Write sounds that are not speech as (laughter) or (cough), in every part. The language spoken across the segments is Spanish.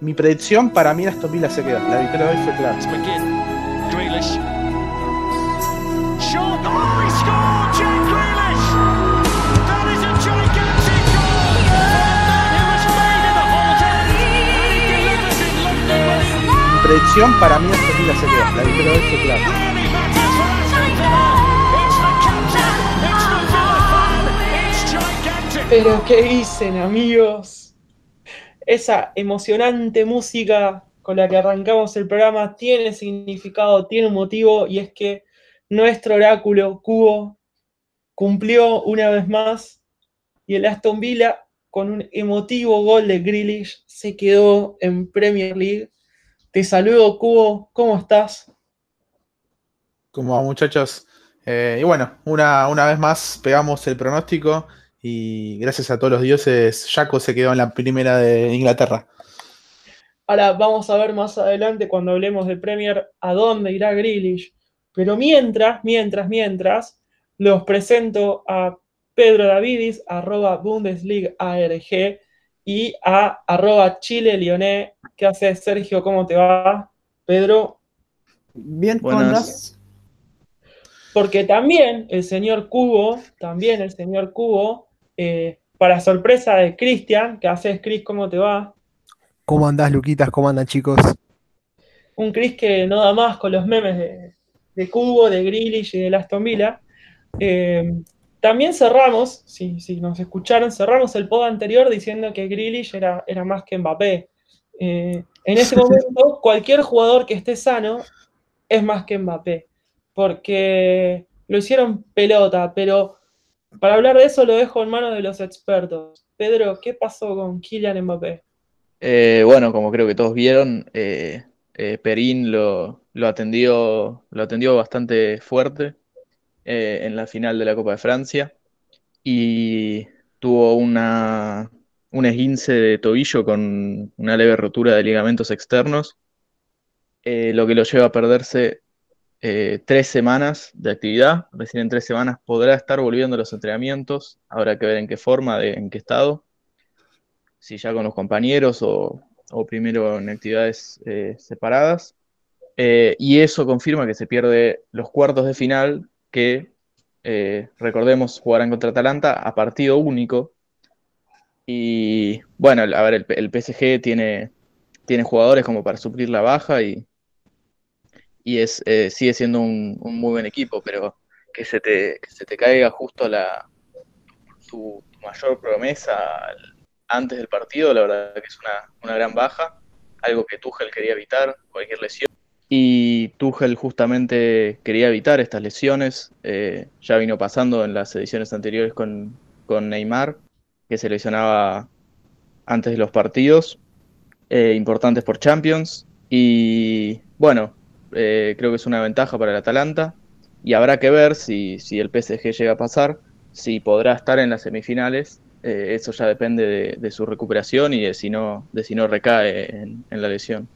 mi predicción para mí Aston Villa se quedó. La victoria de hoy fue clara. Mi predicción para mí Aston Villa se quedó. La victoria de hoy fue clara. Pero ¿qué dicen amigos? Esa emocionante música con la que arrancamos el programa tiene significado, tiene un motivo y es que nuestro oráculo Cubo cumplió una vez más y el Aston Villa con un emotivo gol de Grealish se quedó en Premier League. Te saludo Cubo, ¿cómo estás? ¿Cómo va muchachos? Eh, y bueno, una, una vez más pegamos el pronóstico y gracias a todos los dioses, Jaco se quedó en la primera de Inglaterra. Ahora vamos a ver más adelante cuando hablemos de Premier a dónde irá Grealish. Pero mientras, mientras, mientras, los presento a Pedro Davidis, arroba Bundesliga ARG, y a arroba Chile Lioné. ¿Qué haces, Sergio? ¿Cómo te va? Pedro. Bien, Buenas. Porque también el señor Cubo, también el señor Cubo, eh, para sorpresa de Cristian, que haces, Chris, ¿cómo te va? ¿Cómo andás, Luquitas? ¿Cómo andan, chicos? Un Chris que no da más con los memes de, Cubo, de Grealish y de Aston Villa. Eh, también cerramos, si, nos escucharon, cerramos el pod anterior diciendo que Grealish era, era más que Mbappé. Eh, en ese (laughs) momento, cualquier jugador que esté sano es más que Mbappé, porque lo hicieron pelota, pero para hablar de eso lo dejo en manos de los expertos. Pedro, ¿qué pasó con Kylian Mbappé? Eh, bueno, como creo que todos vieron, eh, eh, Perín lo, atendió, lo atendió bastante fuerte en la final de la Copa de Francia y tuvo una, un esguince de tobillo con una leve rotura de ligamentos externos, lo que lo lleva a perderse eh, tres semanas de actividad. Recién en tres semanas podrá estar volviendo a los entrenamientos. Habrá que ver en qué forma, en qué estado. Si ya con los compañeros o, primero en actividades eh, separadas. Eh, y eso confirma que se pierde los cuartos de final que, recordemos, jugarán contra Atalanta a partido único. Y bueno, a ver, el, el PSG tiene, tiene jugadores como para suplir la baja y, y es, eh, sigue siendo un, muy buen equipo, pero que se te, se te caiga justo la, tu, mayor promesa antes del partido, la verdad que es una, gran baja, algo que Tuchel quería evitar, cualquier lesión. Y Tuchel justamente quería evitar estas lesiones, eh, ya vino pasando en las ediciones anteriores con, con Neymar, que se lesionaba antes de los partidos, eh, importantes por Champions. Y bueno, eh, creo que es una ventaja para el Atalanta. Y habrá que ver si, el PSG llega a pasar, si podrá estar en las semifinales. Eh, eso ya depende de, su recuperación y de si no, de si no recae en, la lesión.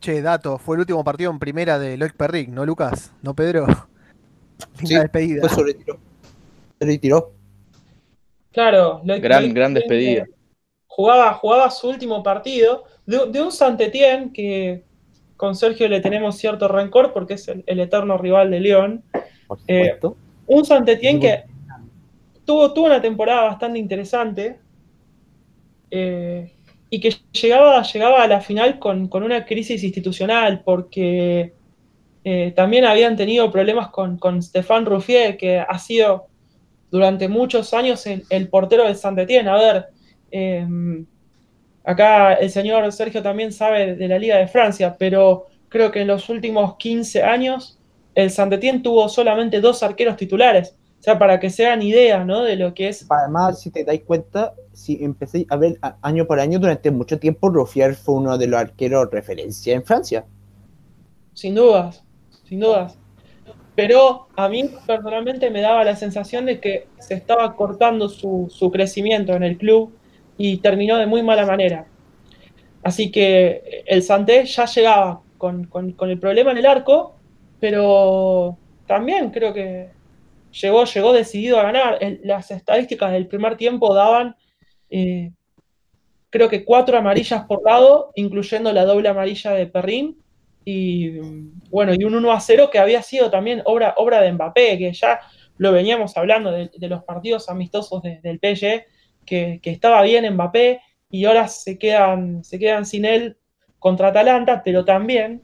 Che, dato, fue el último partido en primera de Loic Perric, ¿no, Lucas? ¿No, Pedro? (laughs) sí, despedida. Se retiró. Claro, gran, gran despedida. Jugaba, jugaba su último partido de, de un Santetien que con Sergio le tenemos cierto rencor porque es el, eterno rival de León. Eh, un Santetien que tuvo, tuvo una temporada bastante interesante eh, y que llegaba, llegaba a la final con, una crisis institucional porque eh, también habían tenido problemas con, con Stefan Ruffier, que ha sido durante muchos años el, portero de Santetien. A ver, Acá el señor Sergio también sabe de la Liga de Francia, pero creo que en los últimos 15 años el Saint-Étienne tuvo solamente dos arqueros titulares. O sea, para que se hagan idea, ¿no? De lo que es. Además, si te dais cuenta, si empecé a ver año por año, durante mucho tiempo, Ruffier fue uno de los arqueros referencia en Francia. Sin dudas, sin dudas. Pero a mí personalmente me daba la sensación de que se estaba cortando su, su crecimiento en el club y terminó de muy mala manera. Así que el Santé ya llegaba con, el problema en el arco, pero también creo que llegó, llegó decidido a ganar. las estadísticas del primer tiempo daban, eh, creo que cuatro amarillas por lado, incluyendo la doble amarilla de Perrin. Y bueno, y un 1 a 0 que había sido también obra, obra de Mbappé, que ya lo veníamos hablando de, los partidos amistosos del PSG, que, estaba bien Mbappé y ahora se quedan, se quedan sin él contra Atalanta, pero también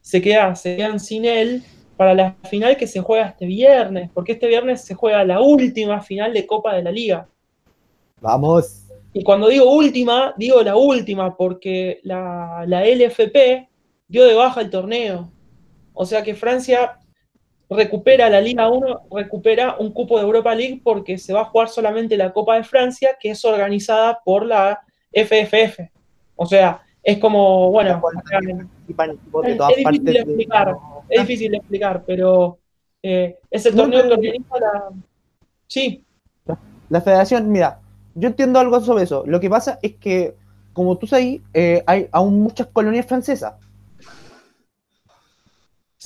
se, se quedan sin él para la final que se juega este viernes, porque este viernes se juega la última final de Copa de la Liga. Vamos. Y cuando digo última, digo la última, porque la, la LFP dio de baja el torneo. O sea que Francia recupera la Liga 1, recupera un cupo de Europa League porque se va a jugar solamente la Copa de Francia, que es organizada por la FFF. O sea, es como, bueno, es, difícil de explicar, es difícil de explicar, pero eh, es el torneo que organiza la... Sí. La federación, mira, yo entiendo algo sobre eso. Lo que pasa es que, como tú sabes, eh, hay aún muchas colonias francesas.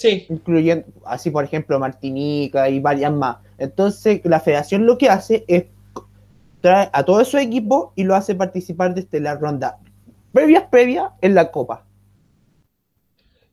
Sí. Incluyendo, así por ejemplo, Martinica y varias más. Entonces, la federación lo que hace es traer a todo su equipo y lo hace participar desde la ronda previas, previas en la Copa.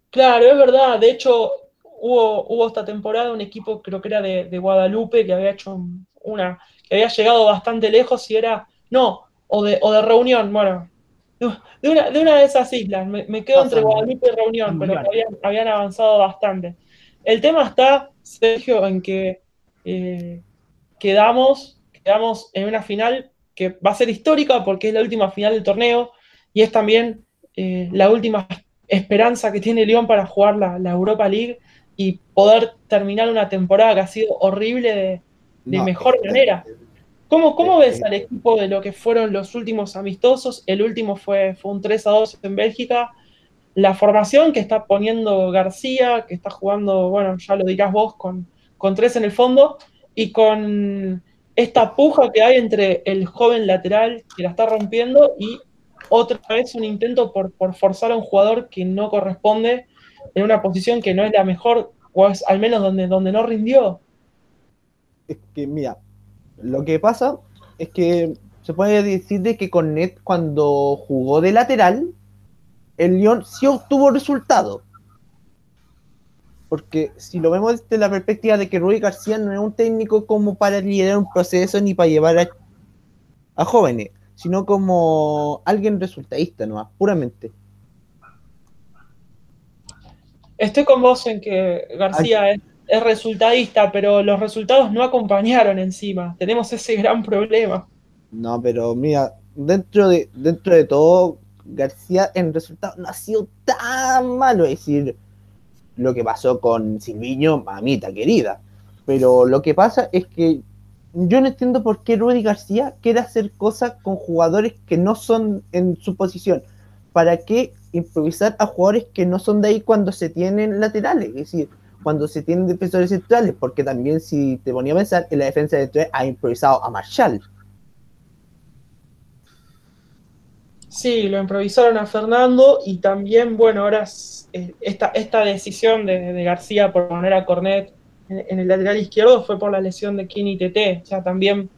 Claro, es verdad. De hecho, hubo, hubo esta temporada un equipo, creo que era de Guadalupe, que había hecho una que había llegado bastante lejos y era, no, o de, o de Reunión, bueno, de una, de una de esas islas, me, quedo entre Guadalupe y Reunión, pero habían, avanzado bastante. El tema está, Sergio, en que eh, quedamos, quedamos en una final que va a ser histórica porque es la última final del torneo y es también eh, la última esperanza que tiene León para jugar la, la, Europa League y poder terminar una temporada que ha sido horrible de, de mejor manera. ¿Cómo, cómo ves al equipo de lo que fueron los últimos amistosos? El último fue, fue un 3 a 2 en Bélgica. La formación que está poniendo García, que está jugando, bueno, ya lo dirás vos, con, con tres en el fondo, y con esta puja que hay entre el joven lateral que la está rompiendo y otra vez un intento por, por forzar a un jugador que no corresponde en una posición que no es la mejor, o es al menos donde, donde no rindió es que, mira, lo que pasa es que se puede decir de que con Net cuando jugó de lateral, el León sí obtuvo resultado. Porque si lo vemos desde la perspectiva de que Rui García no es un técnico como para liderar un proceso ni para llevar a, jóvenes, sino como alguien resultadista, ¿no? Puramente. Estoy con vos en que García es es resultadista, pero los resultados no acompañaron encima. Tenemos ese gran problema. No, pero mira, dentro de, dentro de todo, García en resultados no ha sido tan malo. Decir, lo que pasó con Silviño, mamita querida. Pero lo que pasa es que yo no entiendo por qué Rudy García quiere hacer cosas con jugadores que no son en su posición. ¿Para qué improvisar a jugadores que no son de ahí cuando se tienen laterales? Es decir, cuando se tienen defensores centrales, porque también si te ponía a pensar, en la defensa de tres ha improvisado a Marshall. Sí, lo improvisaron a Fernando y también, bueno, ahora eh, esta, esta decisión de, García por poner a Cornet en, el lateral izquierdo fue por la lesión de Kini TT. O sea, también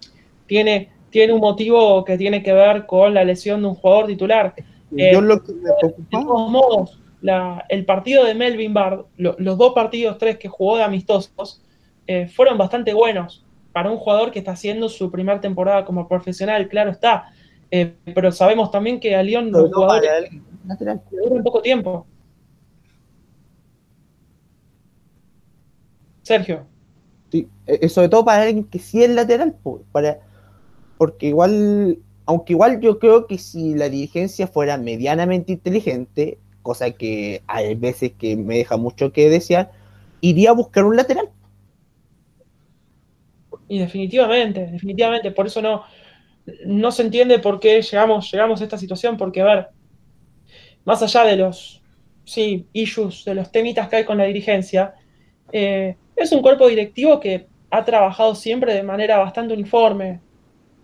tiene, tiene un motivo que tiene que ver con la lesión de un jugador titular. Yo lo que me preocupa... De todos modos, el partido de Melvin Bard, los dos partidos, tres que jugó de amistosos, eh, fueron bastante buenos para un jugador que está haciendo su primera temporada como profesional, claro está. Eh, pero sabemos también que a León los jugadores un poco tiempo. Sergio. Sí, eh, sobre todo para alguien que sí es lateral, para, porque igual, aunque igual yo creo que si la dirigencia fuera medianamente inteligente, cosa que hay veces que me deja mucho que desear, iría a buscar un lateral. Y definitivamente, definitivamente, por eso no, no se entiende por qué llegamos, llegamos a esta situación, porque a ver, más allá de los sí, issues, de los temitas que hay con la dirigencia, eh, es un cuerpo directivo que ha trabajado siempre de manera bastante uniforme.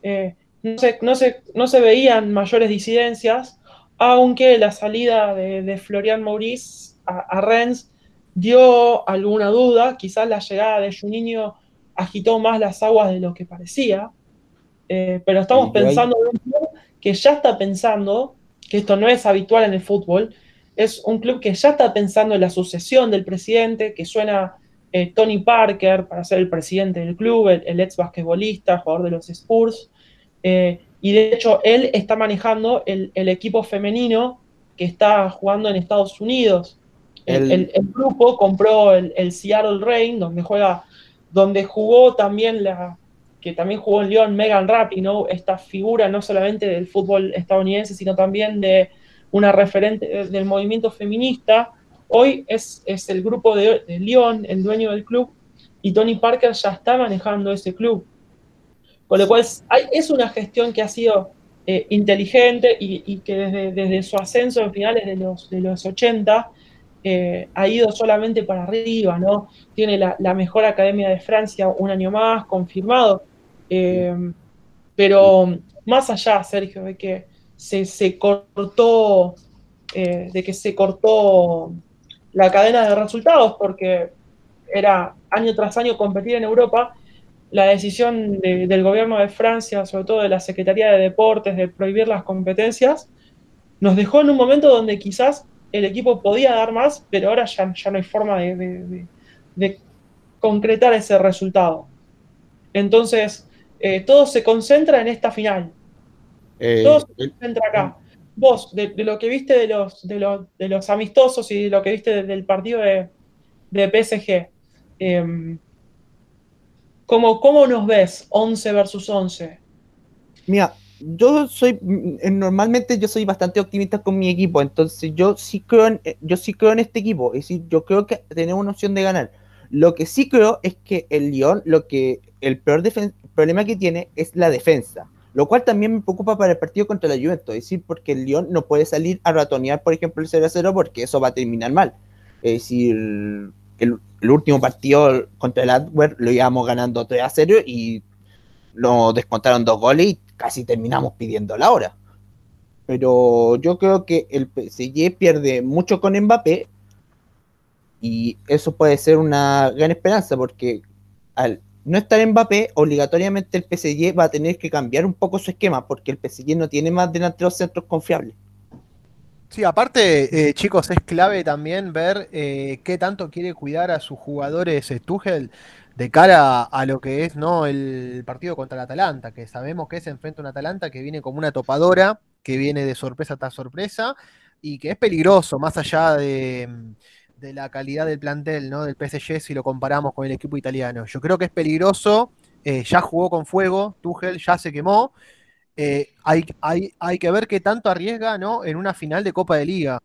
Eh, no, no, no se veían mayores disidencias, aunque la salida de, Florian Maurice a, Rennes dio alguna duda, quizás la llegada de Juninho agitó más las aguas de lo que parecía, eh, pero estamos pensando en un que ya está pensando, que esto no es habitual en el fútbol, es un club que ya está pensando en la sucesión del presidente, que suena eh, Tony Parker para ser el presidente del club, el, ex basquetbolista, jugador de los Spurs. Eh, y de hecho, él está manejando el, equipo femenino que está jugando en Estados Unidos. El, grupo compró el, Seattle Reign, donde juega, donde jugó también la, que también jugó en León Megan Rapinoe, esta figura no solamente del fútbol estadounidense, sino también de una referente del movimiento feminista. Hoy es, es el grupo de, de León, el dueño del club, y Tony Parker ya está manejando ese club. Con lo cual es, una gestión que ha sido eh, inteligente y, que desde, su ascenso en finales de los, de los 80 eh, ha ido solamente para arriba, ¿no? Tiene la, mejor academia de Francia un año más, confirmado. Eh, pero más allá, Sergio, de que se, cortó, de que se cortó la cadena de resultados, porque era año tras año competir en Europa, la decisión del gobierno de Francia, sobre todo de la Secretaría de Deportes, de prohibir las competencias, nos dejó en un momento donde quizás el equipo podía dar más, pero ahora ya, ya no hay forma de, concretar ese resultado. Entonces, eh, todo se concentra en esta final. Eh, todo se concentra acá. Vos, de, lo que viste de los, de, los, de los amistosos y de lo que viste del partido de, PSG, eh, ¿Cómo, ¿Cómo nos ves 11 versus 11? Mira, yo soy, mm, normalmente yo soy bastante optimista con mi equipo, entonces yo sí creo en, eh, yo sí creo en este equipo, es decir, yo creo que tenemos una opción de ganar. Lo que sí creo es que el Lyon, lo que el peor problema que tiene es la defensa, lo cual también me preocupa para el partido contra la Juventus, es decir, porque el Lyon no puede salir a ratonear, por ejemplo, el 0 0 porque eso va a terminar mal. Es decir, el, último partido contra el Adwer lo íbamos ganando 3 a 0 y nos descontaron dos goles y casi terminamos pidiendo la hora. Pero yo creo que el PSG pierde mucho con Mbappé y eso puede ser una gran esperanza porque al no estar Mbappé, obligatoriamente el PSG va a tener que cambiar un poco su esquema porque el PSG no tiene más delanteros centros confiables. Sí, aparte, eh, chicos, es clave también ver eh, qué tanto quiere cuidar a sus jugadores eh, Tuchel de cara a, lo que es no el partido contra el Atalanta, que sabemos que se enfrenta a un Atalanta que viene como una topadora, que viene de sorpresa tras sorpresa y que es peligroso, más allá de, de la calidad del plantel, ¿no? Del PSG si lo comparamos con el equipo italiano. Yo creo que es peligroso, ya jugó con fuego, Tuchel ya se quemó eh, hay, hay, hay, que ver qué tanto arriesga ¿no? en una final de Copa de Liga.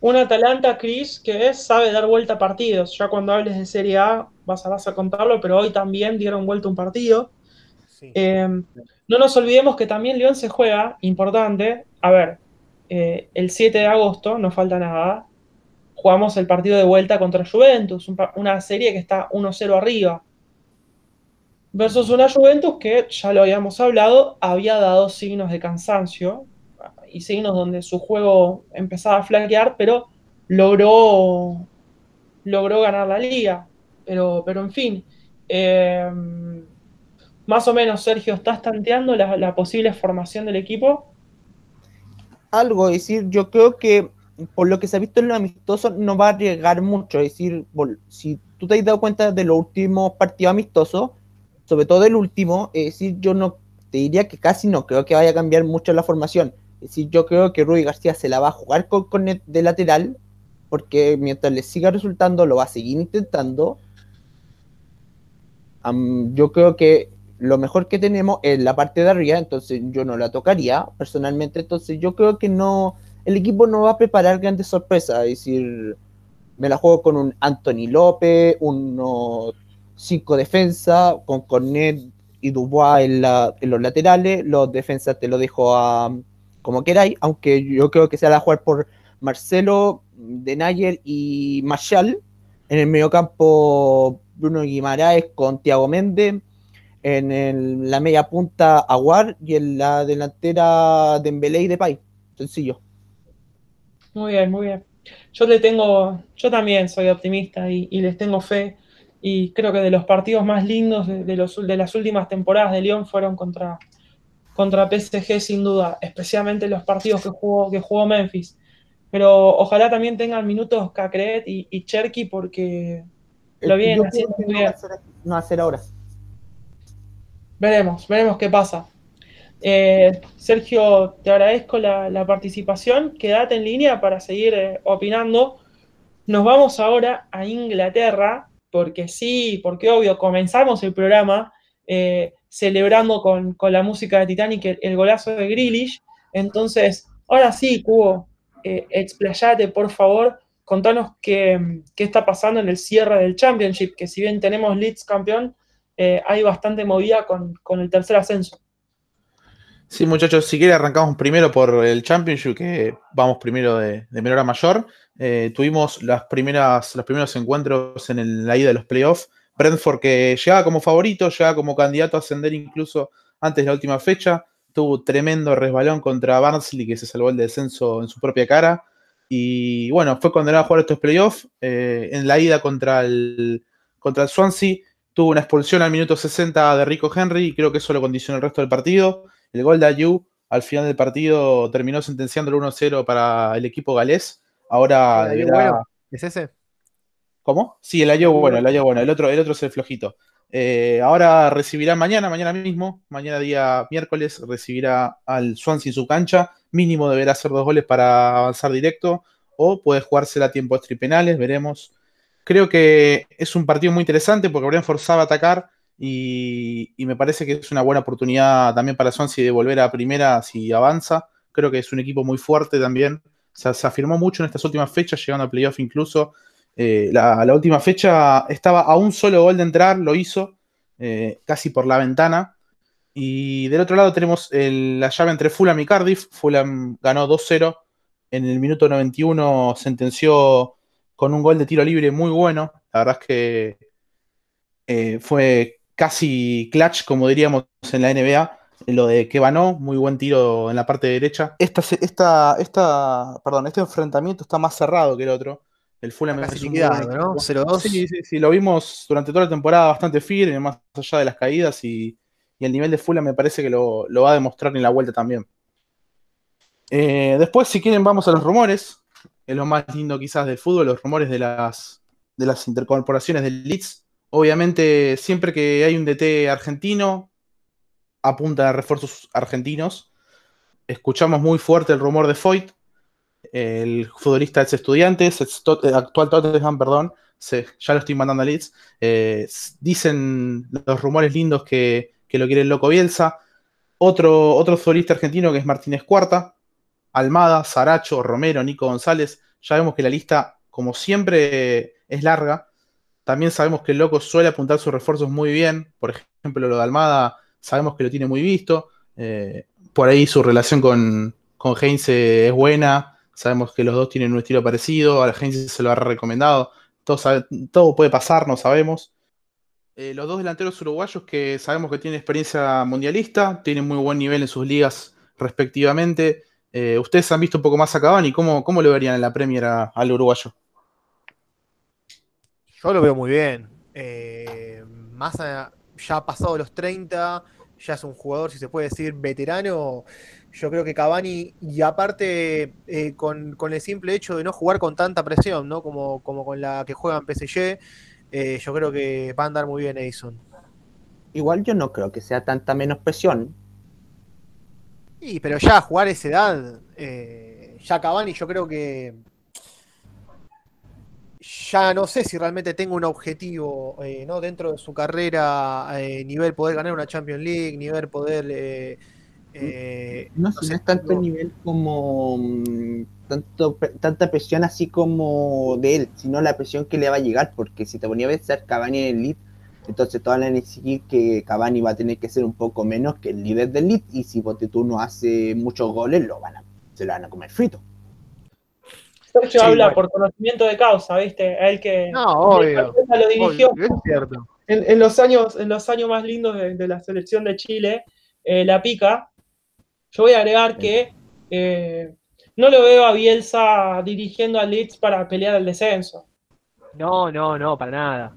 Un Atalanta, Chris, que sabe dar vuelta a partidos. Ya cuando hables de Serie A vas a, vas a contarlo, pero hoy también dieron vuelta un partido. Eh, no nos olvidemos que también León se juega, importante. A ver, eh, el 7 de agosto, no falta nada, jugamos el partido de vuelta contra Juventus, una serie que está 1-0 arriba versus una Juventus que, ya lo habíamos hablado, había dado signos de cansancio y signos donde su juego empezaba a flanquear, pero logró, logró ganar la liga. Pero, pero en fin, em, más o menos, Sergio, ¿estás tanteando la, posible formación del equipo? Algo, decir, yo creo que por lo que se ha visto en lo amistoso no va a arriesgar mucho. Es decir, si tú te has dado cuenta de los últimos partidos amistosos, sobre todo el último, es decir, yo no te diría que casi no creo que vaya a cambiar mucho la formación. Es decir, yo creo que Rudy García se la va a jugar con, con de lateral, porque mientras le siga resultando, lo va a seguir intentando. yo creo que lo mejor que tenemos es la parte de arriba, entonces yo no la tocaría personalmente. Entonces yo creo que no, el equipo no va a preparar grandes sorpresas. Es decir, me la juego con un Anthony López, uno cinco defensas, con Cornet y Dubois en, los laterales. Los defensas te lo dejo a, como queráis, aunque yo creo que se a jugar por Marcelo, Denayer y Marshall. En el mediocampo, Bruno Guimaraes con Tiago Méndez. En la media punta, Aguar. Y en la delantera, Dembélé y Depay. Sencillo. Muy bien, muy bien. Yo le tengo, yo también soy optimista y les tengo fe y creo que de los partidos más lindos de, los, de las últimas temporadas de León fueron contra, contra PSG sin duda, especialmente los partidos que jugó, que jugó Memphis. Pero ojalá también tengan minutos Cacret y, Cherky porque lo vienen haciendo muy bien. No hacer ahora. Veremos, veremos qué pasa. Eh, Sergio, te agradezco la, participación. Quédate en línea para seguir eh, opinando. Nos vamos ahora a Inglaterra, porque sí, porque obvio, comenzamos el programa eh, celebrando con, la música de Titanic el, golazo de Grealish. Entonces, ahora sí, Cubo, explayate, por favor. Contanos qué, qué, está pasando en el cierre del Championship, que si bien tenemos Leeds campeón, hay bastante movida con, con el tercer ascenso. Sí, muchachos, si quieren arrancamos primero por el Championship, que vamos primero de, menor a mayor. Eh, tuvimos las primeras, los primeros encuentros en la ida de los playoffs. Brentford que llegaba como favorito, llegaba como candidato a ascender incluso antes de la última fecha. Tuvo tremendo resbalón contra Barnsley, que se salvó el descenso en su propia cara. Y bueno, fue condenado a jugar estos playoffs. Eh, en la ida contra el, contra el Swansea, tuvo una expulsión al minuto 60 de Rico Henry y creo que eso lo condicionó el resto del partido. El gol de Ayu al final del partido terminó sentenciando el 1-0 para el equipo galés. Ahora ¿Es ese? ¿Cómo? Sí, el Ayu bueno, el Ayu bueno, el otro, el otro es el flojito. Eh, ahora recibirá mañana, mañana mismo, mañana día miércoles, recibirá al Swansea en su cancha. Mínimo deberá hacer dos goles para avanzar directo o puede jugársela a tiempo extra y penales, veremos. Creo que es un partido muy interesante porque forzado a atacar y, me parece que es una buena oportunidad también para Swansea de volver a primera si avanza. Creo que es un equipo muy fuerte también. Se afirmó mucho en estas últimas fechas, llegando a playoff incluso. Eh, la, última fecha estaba a un solo gol de entrar, lo hizo, eh, casi por la ventana. Y del otro lado tenemos la llave entre Fulham y Cardiff. Fulham ganó 2-0. En el minuto 91 sentenció con un gol de tiro libre muy bueno. La verdad es que eh, fue casi clutch, como diríamos en la NBA, lo de que vanó, muy buen tiro en la parte derecha. Esta, esta, esta, perdón, este enfrentamiento está más cerrado que el otro. El Fulham es un ¿no? 0-2. Sí, sí, sí, lo vimos durante toda la temporada bastante firme, más allá de las caídas y, el nivel de Fulham me parece que lo, va a demostrar en la vuelta también. Eh, después, si quieren, vamos a los rumores. Es lo más lindo quizás del fútbol, los rumores de las, de las intercorporaciones del Leeds Obviamente, siempre que hay un DT argentino, apunta a refuerzos argentinos. Escuchamos muy fuerte el rumor de Foyt, el futbolista ex estudiantes, eh, actual Tottenham, perdón, ya lo estoy mandando a Leeds. Eh, dicen los rumores lindos que, lo quiere el loco Bielsa. Otro, otro futbolista argentino que es Martínez Cuarta, Almada, Saracho, Romero, Nico González. Ya vemos que la lista, como siempre, es larga. También sabemos que el loco suele apuntar sus refuerzos muy bien. Por ejemplo, lo de Almada sabemos que lo tiene muy visto. Eh, por ahí su relación con, con Heinze es buena. Sabemos que los dos tienen un estilo parecido. A la Heinze se lo ha recomendado. Todo, todo puede pasar, no sabemos. Eh, los dos delanteros uruguayos que sabemos que tienen experiencia mundialista, tienen muy buen nivel en sus ligas respectivamente. Eh, ustedes han visto un poco más a Cavani, ¿cómo, cómo lo verían en la Premier al uruguayo? Yo lo veo muy bien. Más ya ha pasado los 30, ya es un jugador, si se puede decir, veterano. Yo creo que Cavani, y aparte eh, con, el simple hecho de no jugar con tanta presión, ¿no? Como, como con la que juega en PSG, eh, yo creo que va a andar muy bien Edison. Igual yo no creo que sea tanta menos presión. Sí, pero ya a jugar esa edad, ya Cavani yo creo que ya no sé si realmente tengo un objetivo eh, ¿no? dentro de su carrera, eh, nivel poder ganar una Champions League, nivel poder... Eh, eh no, sé, es tanto nivel como mm, tanto, tanta presión así como de él, sino la presión que le va a llegar, porque si te ponía a pensar Cavani en el lead, entonces todas van a decir que Cavani va a tener que ser un poco menos que el líder del lead, y si tú no hace muchos goles, lo van a, se lo van a comer frito. Sergio habla por conocimiento de causa, ¿viste? A él que no, obvio, lo dirigió En, los años, en los años más lindos de, la selección de Chile, eh, la pica. Yo voy a agregar que eh, no lo veo a Bielsa dirigiendo a Leeds para pelear el descenso. No, no, no, para nada.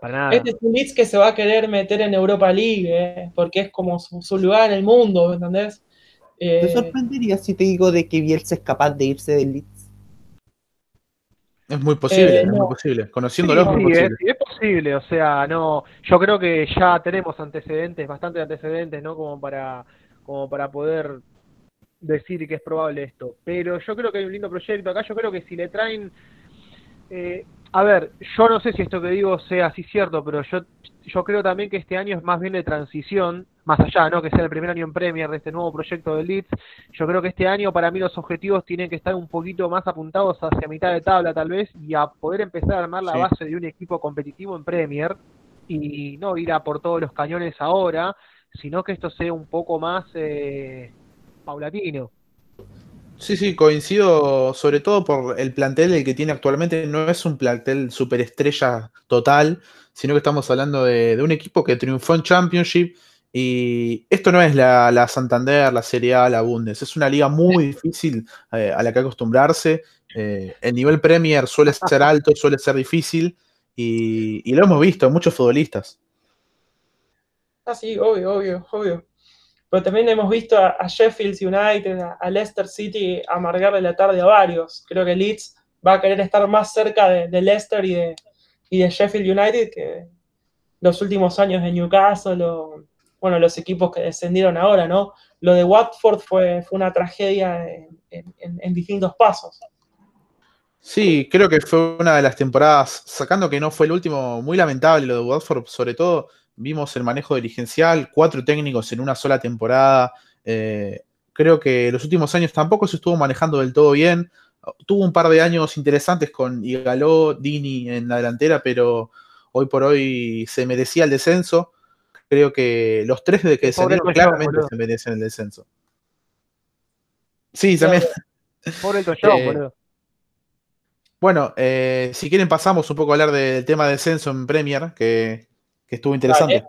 Para nada. Este es un Leeds que se va a querer meter en Europa League, eh, porque es como su, lugar en el mundo, ¿me entendés? ¿Te eh, sorprendería si te digo de que Bielsa es capaz de irse del Leeds? Es muy posible, eh, es muy posible. Conociéndolo es muy posible. Es, posible, o sea, no. Yo creo que ya tenemos antecedentes, bastante antecedentes, ¿no? Como para, como para poder decir que es probable esto. Pero yo creo que hay un lindo proyecto acá. Yo creo que si le traen. Eh, a ver, yo no sé si esto que digo sea así cierto, pero yo, yo creo también que este año es más bien de transición más allá, ¿no? Que sea el primer año en Premier de este nuevo proyecto de Leeds, yo creo que este año para mí los objetivos tienen que estar un poquito más apuntados hacia mitad de tabla tal vez y a poder empezar a armar la base de un equipo competitivo en Premier y no ir a por todos los cañones ahora, sino que esto sea un poco más eh, paulatino. Sí, sí, coincido sobre todo por el plantel el que tiene actualmente, no es un plantel superestrella total, sino que estamos hablando de, de un equipo que triunfó en Championship, y esto no es la, Santander, la Serie A, la Bundes. Es una liga muy difícil eh, a la que acostumbrarse. Eh, el nivel Premier suele ser alto, suele ser difícil. Y, lo hemos visto en muchos futbolistas. Ah, sí, obvio, obvio, obvio. Pero también hemos visto a, Sheffield United, a, Leicester City amargarle la tarde a varios. Creo que Leeds va a querer estar más cerca de, Leicester y de, y de Sheffield United que los últimos años de Newcastle bueno, los equipos que descendieron ahora, ¿no? Lo de Watford fue, fue una tragedia en, distintos pasos. Sí, creo que fue una de las temporadas, sacando que no fue el último, muy lamentable lo de Watford, sobre todo vimos el manejo dirigencial, cuatro técnicos en una sola temporada. Eh, creo que los últimos años tampoco se estuvo manejando del todo bien. Tuvo un par de años interesantes con Igaló, Dini en la delantera, pero hoy por hoy se merecía el descenso creo que los tres de que descendieron claramente se merecen el descenso. Sí, también. Por el (laughs) eh, Bueno, eh, si quieren pasamos un poco a hablar del tema de descenso en Premier, que, estuvo interesante.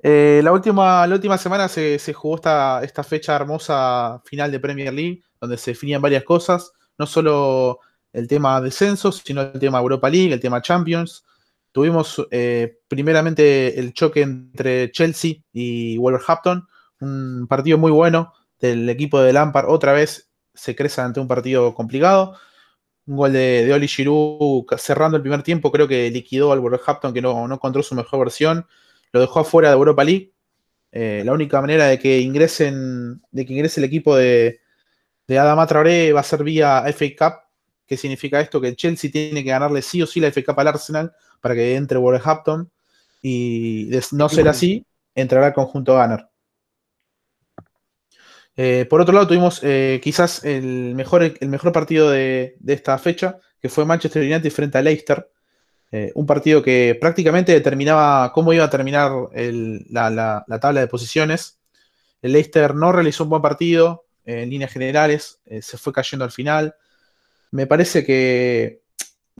Eh, la, última, la última semana se, jugó esta, esta, fecha hermosa final de Premier League, donde se definían varias cosas, no solo el tema descenso, sino el tema Europa League, el tema Champions, Tuvimos eh, primeramente el choque entre Chelsea y Wolverhampton, un partido muy bueno del equipo de Lampard. Otra vez se crece ante un partido complicado. Un gol de, de Oli Giroud cerrando el primer tiempo, creo que liquidó al Wolverhampton que no, no encontró su mejor versión. Lo dejó afuera de Europa League. Eh, la única manera de que ingresen, de que ingrese el equipo de, de Adama Traoré va a ser vía FA Cup. ¿Qué significa esto? Que el Chelsea tiene que ganarle sí o sí la FA Cup al Arsenal para que entre Wolverhampton y no ser así, entrará el conjunto Gunner. Eh, por otro lado, tuvimos eh, quizás el mejor, el mejor partido de, esta fecha, que fue Manchester United frente a Leicester. Eh, un partido que prácticamente determinaba cómo iba a terminar la, tabla de posiciones. El Leicester no realizó un buen partido en líneas generales, se fue cayendo al final. Me parece que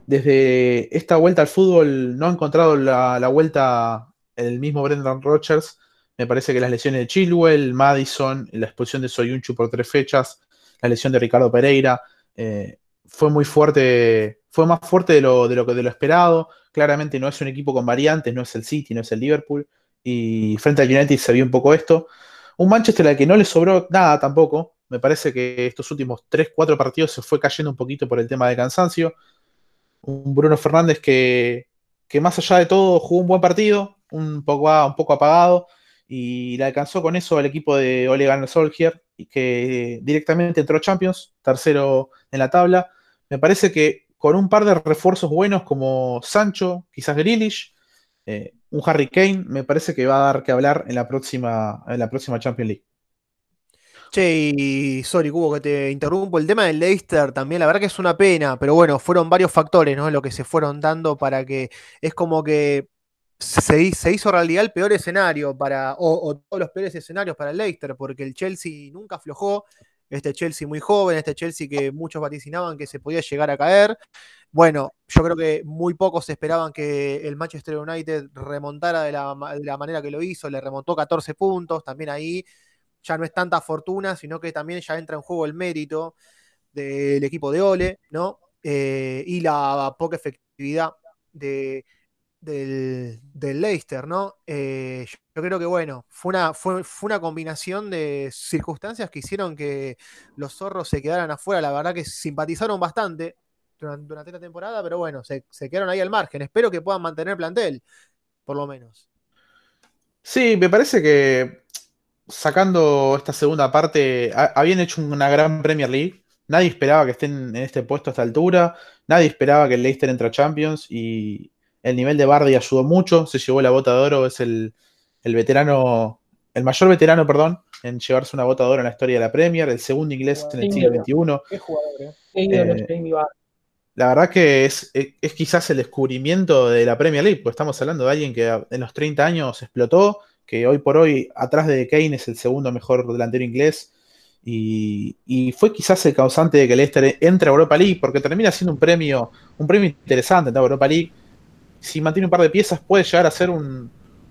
desde esta vuelta al fútbol no ha encontrado la, vuelta el mismo Brendan Rodgers. Me parece que las lesiones de Chilwell, Madison, la expulsión de Soyunchu por tres fechas, la lesión de Ricardo Pereira, eh, fue muy fuerte, fue más fuerte de lo, de lo esperado. Claramente no es un equipo con variantes, no es el City, no es el Liverpool. Y frente al United se vio un poco esto. Un Manchester al que no le sobró nada tampoco. Me parece que estos últimos 3-4 partidos se fue cayendo un poquito por el tema de cansancio un Bruno Fernández que, más allá de todo jugó un buen partido, un poco, un poco apagado, y le alcanzó con eso al equipo de Ole Gunnar Solskjaer, que directamente entró Champions, tercero en la tabla. Me parece que con un par de refuerzos buenos como Sancho, quizás Grealish, eh, un Harry Kane, me parece que va a dar que hablar en la próxima, en la próxima Champions League. Che, y sorry, Cubo, que te interrumpo. El tema del Leicester también, la verdad que es una pena, pero bueno, fueron varios factores, ¿no? Lo que se fueron dando para que es como que se, hizo realidad el peor escenario para, o, todos los peores escenarios para el Leicester, porque el Chelsea nunca aflojó. Este Chelsea muy joven, este Chelsea que muchos vaticinaban que se podía llegar a caer. Bueno, yo creo que muy pocos esperaban que el Manchester United remontara de la, de la manera que lo hizo, le remontó 14 puntos, también ahí ya no es tanta fortuna, sino que también ya entra en juego el mérito del equipo de Ole, ¿no? Eh, y la poca efectividad de, del, Leicester, ¿no? Eh, yo creo que, bueno, fue una, fue, una combinación de circunstancias que hicieron que los zorros se quedaran afuera. La verdad que simpatizaron bastante durante, la temporada, pero bueno, se, quedaron ahí al margen. Espero que puedan mantener plantel, por lo menos. Sí, me parece que sacando esta segunda parte, habían hecho una gran Premier League. Nadie esperaba que estén en este puesto a esta altura. Nadie esperaba que el Leicester entre a Champions y, el nivel de Bardi ayudó mucho, se llevó la bota de oro, es el, veterano, el mayor veterano, perdón, en llevarse una bota de oro en la historia de la Premier, el segundo inglés en el siglo XXI. Qué jugador, ¿eh? eh la verdad que es, es, quizás el descubrimiento de la Premier League, porque estamos hablando de alguien que en los 30 años explotó, que hoy por hoy, atrás de Kane, es el segundo mejor delantero inglés. Y, y, fue quizás el causante de que Leicester entre a Europa League, porque termina siendo un premio, un premio interesante en Europa League si mantiene un par de piezas, puede llegar a ser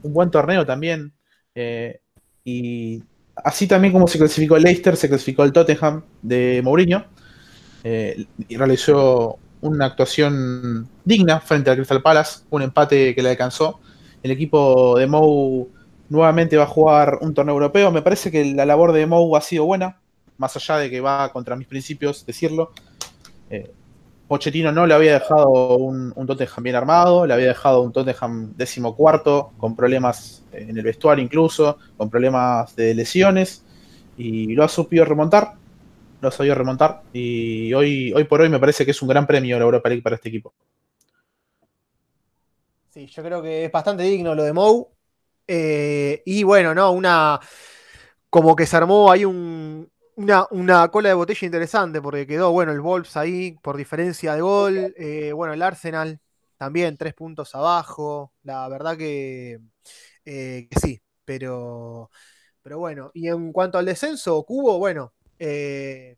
un, buen torneo también. Eh, y así también como se clasificó el Leicester, se clasificó el Tottenham de Mourinho. Eh, y realizó una actuación digna frente al Crystal Palace, un empate que le alcanzó. El equipo de Mou nuevamente va a jugar un torneo europeo. Me parece que la labor de Mou ha sido buena, más allá de que va contra mis principios decirlo. Eh, Pochettino no le había dejado un, Tottenham bien armado, le había dejado un Tottenham decimocuarto, con problemas en el vestuario incluso, con problemas de lesiones, y lo ha supido remontar, lo ha sabido remontar, y hoy, hoy por hoy me parece que es un gran premio la Europa League para este equipo. Sí, yo creo que es bastante digno lo de Mou. Eh, y bueno, ¿no? Una. Como que se armó ahí un, una, cola de botella interesante porque quedó, bueno, el Wolves ahí por diferencia de gol. Eh, bueno, el Arsenal también tres puntos abajo. La verdad que, eh, sí, pero, pero bueno. Y en cuanto al descenso, Cubo, bueno, eh,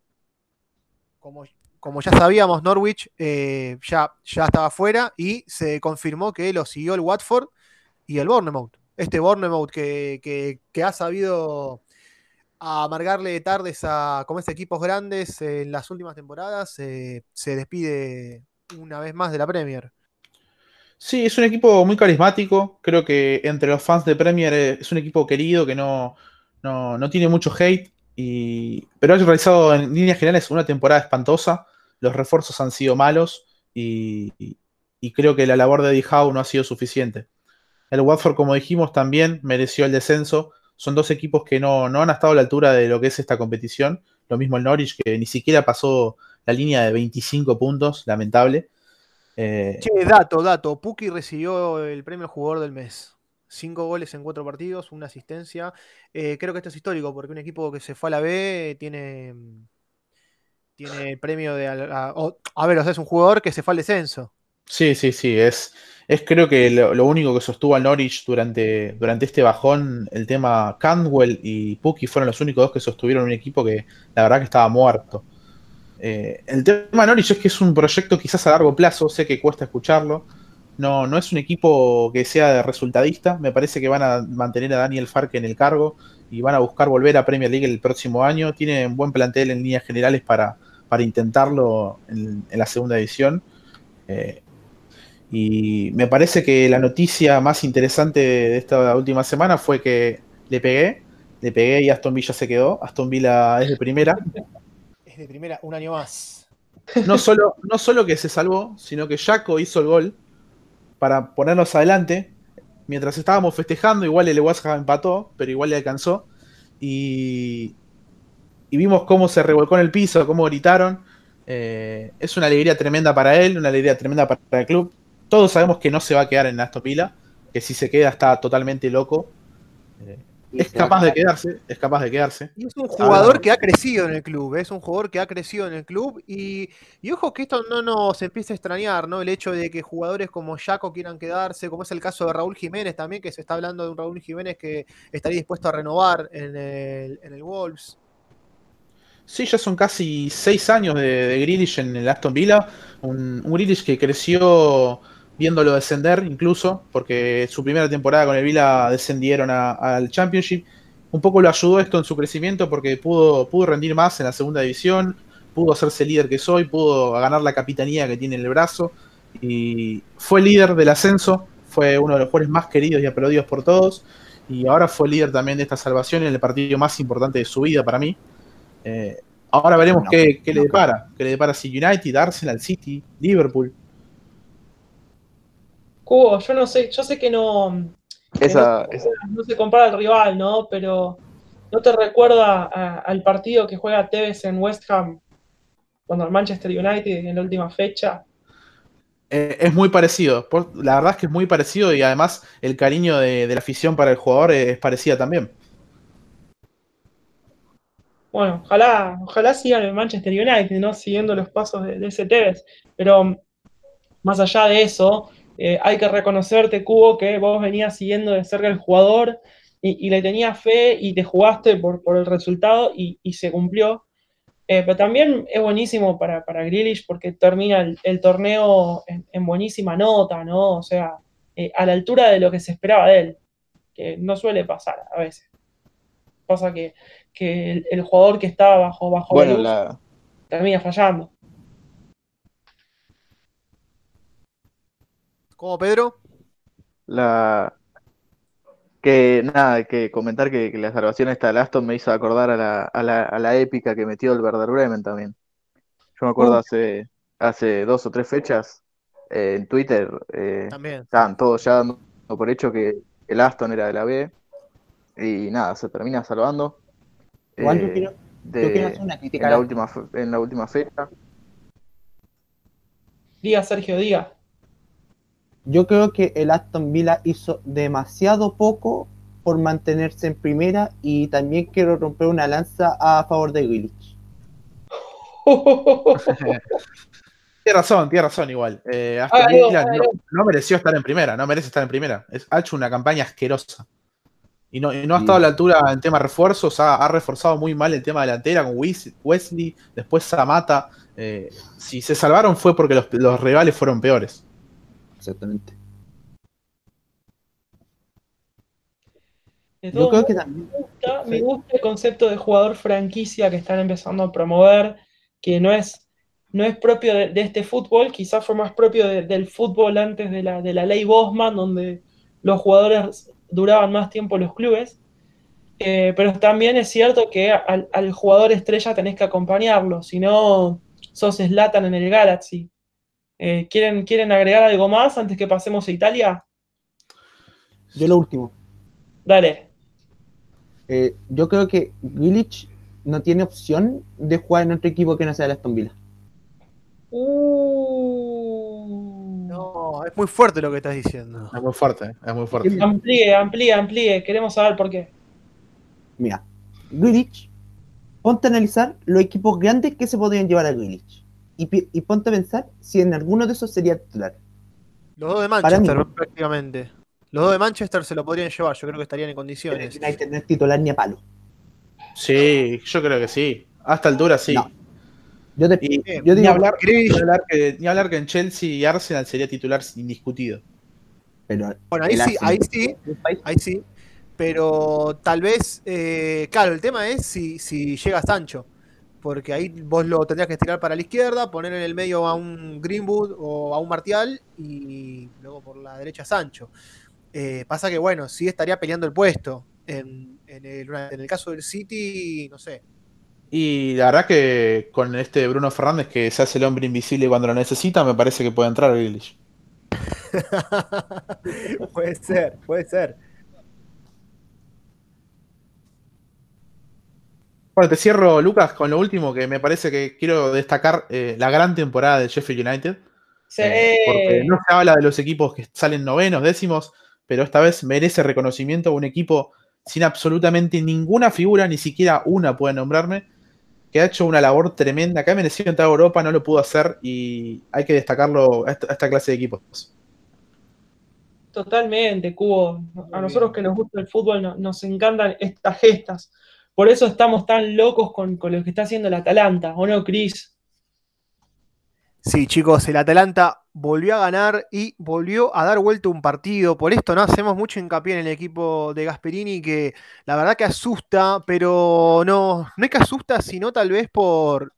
como, como, ya sabíamos, Norwich ya, ya estaba fuera y se confirmó que lo siguió el Watford y el Bournemouth. Este Bournemouth que, que ha sabido a amargarle tardes a como es equipos grandes en las últimas temporadas, se despide una vez más de la Premier. Sí, es un equipo muy carismático. Creo que entre los fans de Premier es un equipo querido que no, no, tiene mucho hate. Y, pero ha realizado en líneas generales una temporada espantosa. Los refuerzos han sido malos y, creo que la labor de Eddie no ha sido suficiente. El Watford, como dijimos, también mereció el descenso son dos equipos que no, han estado a la altura de lo que es esta competición. Lo mismo el Norwich, que ni siquiera pasó la línea de 25 puntos, lamentable. Eh, che, dato, dato. Puki recibió el premio jugador del mes. Cinco goles en cuatro partidos, una asistencia. Eh, creo que esto es histórico porque un equipo que se fue a la B tiene, tiene el premio de. A ver, o sea, es un jugador que se fue al descenso. Sí, sí, sí. Es, es creo que lo, único que sostuvo al Norwich durante, durante este bajón, el tema Candwell y Puki fueron los únicos dos que sostuvieron un equipo que la verdad que estaba muerto. Eh, el tema Norwich es que es un proyecto quizás a largo plazo, sé que cuesta escucharlo. No, no es un equipo que sea resultadista. Me parece que van a mantener a Daniel Farke en el cargo y van a buscar volver a Premier League el próximo año. Tienen buen plantel en líneas generales para, para intentarlo en, la segunda edición. Eh, y me parece que la noticia más interesante de esta última semana fue que le pegué, le pegué y Aston Villa se quedó. Aston Villa es de primera. Es de primera, un año más. No solo, no solo que se salvó, sino que Jaco hizo el gol para ponernos adelante. Mientras estábamos festejando, igual el West empató, pero igual le alcanzó. Y, y vimos cómo se revolcó en el piso, cómo gritaron. Eh, es una alegría tremenda para él, una alegría tremenda para el club todos sabemos que no se va a quedar en Aston Villa, que si se queda está totalmente loco. Eh, es capaz de quedarse, es capaz de quedarse. Y es un jugador que ha crecido en el club, es un jugador que ha crecido en el club y, ojo que esto no nos empiece a extrañar, ¿no? El hecho de que jugadores como Jaco quieran quedarse, como es el caso de Raúl Jiménez también, que se está hablando de un Raúl Jiménez que estaría dispuesto a renovar en el, en el Wolves. Sí, ya son casi seis años de, de en el Aston Villa, un, un que creció viéndolo descender incluso, porque su primera temporada con el Vila descendieron al Championship. Un poco lo ayudó esto en su crecimiento porque pudo, pudo rendir más en la segunda división, pudo hacerse líder que soy, pudo ganar la capitanía que tiene en el brazo y fue líder del ascenso, fue uno de los jugadores más queridos y aplaudidos por todos. Y ahora fue líder también de esta salvación en el partido más importante de su vida para mí. Eh, ahora veremos qué, le depara. Qué le depara si United, Arsenal, City, Liverpool. Cubo, yo no sé, yo sé que no, no, se compara al rival, ¿no? Pero ¿no te recuerda al partido que juega Tevez en West Ham cuando el Manchester United en la última fecha? Eh, es muy parecido. La verdad es que es muy parecido y además el cariño de, la afición para el jugador es, parecida también. Bueno, ojalá, ojalá sigan el Manchester United, ¿no? Siguiendo los pasos de, ese Tevez. Pero más allá de eso, eh, hay que reconocerte, Cubo, que vos venías siguiendo de cerca el jugador y, le tenías fe y te jugaste por, el resultado y, se cumplió. Eh, pero también es buenísimo para, para Grealish porque termina el, torneo en, buenísima nota, ¿no? O sea, eh, a la altura de lo que se esperaba de él, que no suele pasar a veces. Pasa que, el, jugador que estaba bajo, bajo termina fallando. ¿Cómo, Pedro? La, que nada, que comentar que, la salvación esta de Aston me hizo acordar a la, a la, a la épica que metió el Werder Bremen también. Yo me acuerdo hace, hace dos o tres fechas eh, en Twitter eh, estaban todos ya dando por hecho que el Aston era de la B y nada, se termina salvando. Igual yo quiero, hacer una crítica. En la, última, en la última fecha. Diga, Sergio, diga yo creo que el Aston Villa hizo demasiado poco por mantenerse en primera y también quiero romper una lanza a favor de Willich. (laughs) tiene razón, tiene razón igual. Eh, Aston Villa no, mereció estar en primera, no merece estar en primera. ha hecho una campaña asquerosa. Y no, ha estado a la altura en tema refuerzos, ha, reforzado muy mal el tema delantera con Wesley, después Samata. Eh, si se salvaron fue porque los rivales fueron peores exactamente. Yo creo que también. Me gusta, el concepto de jugador franquicia que están empezando a promover, que no es, no es propio de, este fútbol, quizás fue más propio del fútbol antes de la, de la ley Bosman, donde los jugadores duraban más tiempo los clubes. Eh, pero también es cierto que al, al, jugador estrella tenés que acompañarlo, si no sos Slatan en el Galaxy. Eh, ¿quieren, ¿Quieren agregar algo más antes que pasemos a Italia? Yo lo último. Dale. Eh, yo creo que Village no tiene opción de jugar en otro equipo que no sea el Aston Villa. Uh. No, es muy fuerte lo que estás diciendo. Es muy fuerte, es muy fuerte. Amplíe, amplíe, amplíe. Queremos saber por qué. Mira, Grealish, ponte a analizar los equipos grandes que se podrían llevar a Grealish y, ponte a pensar si en alguno de esos sería titular. Los dos de Manchester, prácticamente. Los dos de Manchester se lo podrían llevar, yo creo que estarían en condiciones. United no es titular ni a palo. Sí, yo creo que sí. A esta altura sí. Yo, te, yo digo, hablar, ni, hablar que, ni hablar que en Chelsea y Arsenal sería titular indiscutido. Pero bueno, ahí sí, ahí sí, ahí sí. Pero tal vez, eh, claro, el tema es si, si llega Sancho porque ahí vos lo tendrías que estirar para la izquierda, poner en el medio a un Greenwood o a un Martial y luego por la derecha Sancho. Eh, pasa que, bueno, sí estaría peleando el puesto. En, el, caso del City, no sé. Y la verdad que con este Bruno Fernández que se hace el hombre invisible cuando lo necesita, me parece que puede entrar Grealish. (laughs) puede ser, puede ser. Bueno, te cierro, Lucas, con lo último que me parece que quiero destacar eh, la gran temporada de Sheffield United. Sí. Eh, porque no se habla de los equipos que salen novenos, décimos, pero esta vez merece reconocimiento un equipo sin absolutamente ninguna figura, ni siquiera una puede nombrarme, que ha hecho una labor tremenda, que ha merecido entrar a Europa, no lo pudo hacer y hay que destacarlo a esta, clase de equipos. Totalmente, Cubo. A nosotros que nos gusta el fútbol nos encantan estas gestas. Por eso estamos tan locos con, lo que está haciendo el Atalanta, ¿o no, Cris? Sí, chicos, el Atalanta volvió a ganar y volvió a dar vuelta un partido. Por esto no hacemos mucho hincapié en el equipo de Gasperini, que la verdad que asusta, pero no, no es que asusta, sino tal vez por,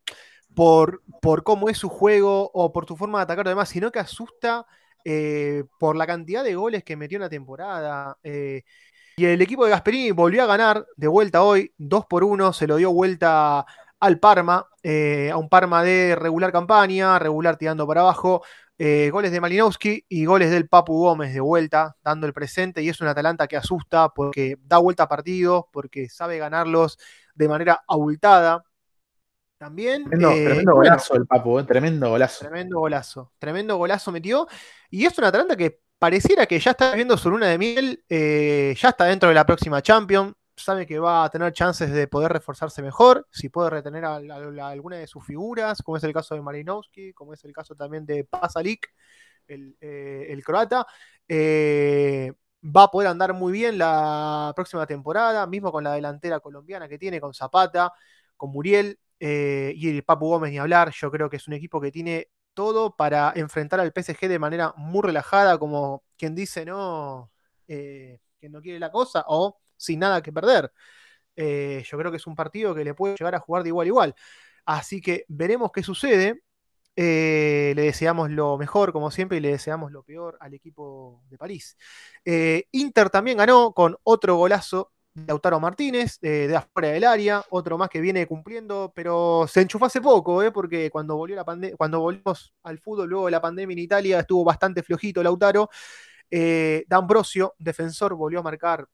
por, por cómo es su juego o por tu forma de atacar demás, sino que asusta eh, por la cantidad de goles que metió en la temporada. Eh, y el equipo de Gasperini volvió a ganar de vuelta hoy, 2 por 1, se lo dio vuelta al Parma, a un Parma de regular campaña, regular tirando para abajo. goles de Malinowski y goles del Papu Gómez de vuelta, dando el presente. Y es un Atalanta que asusta porque da vuelta a partidos, porque sabe ganarlos de manera abultada. También. Tremendo, eh, golazo el Papu, eh, tremendo golazo. Tremendo golazo. Tremendo golazo metió. Y es una Atalanta que pareciera que ya está viendo su luna de miel, eh, ya está dentro de la próxima Champions. Sabe que va a tener chances de poder reforzarse mejor, si puede retener a, alguna de sus figuras, como es el caso de Malinowski, como es el caso también de Pasalik, el, el croata. va a poder andar muy bien la próxima temporada, mismo con la delantera colombiana que tiene, con Zapata, con Muriel, eh, y el Papu Gómez ni hablar, yo creo que es un equipo que tiene todo para enfrentar al PSG de manera muy relajada, como quien dice, no, eh, que no quiere la cosa, o sin nada que perder. Eh, yo creo que es un partido que le puede llegar a jugar de igual a igual. Así que veremos qué sucede. le deseamos lo mejor, como siempre, y le deseamos lo peor al equipo de París. Inter también ganó con otro golazo Lautaro Martínez, de afuera del área, otro más que viene cumpliendo, pero se enchufó hace poco, ¿eh? porque cuando, volvió la cuando volvimos al fútbol luego de la pandemia en Italia estuvo bastante flojito Lautaro. Eh, D'Ambrosio, defensor, volvió a marcar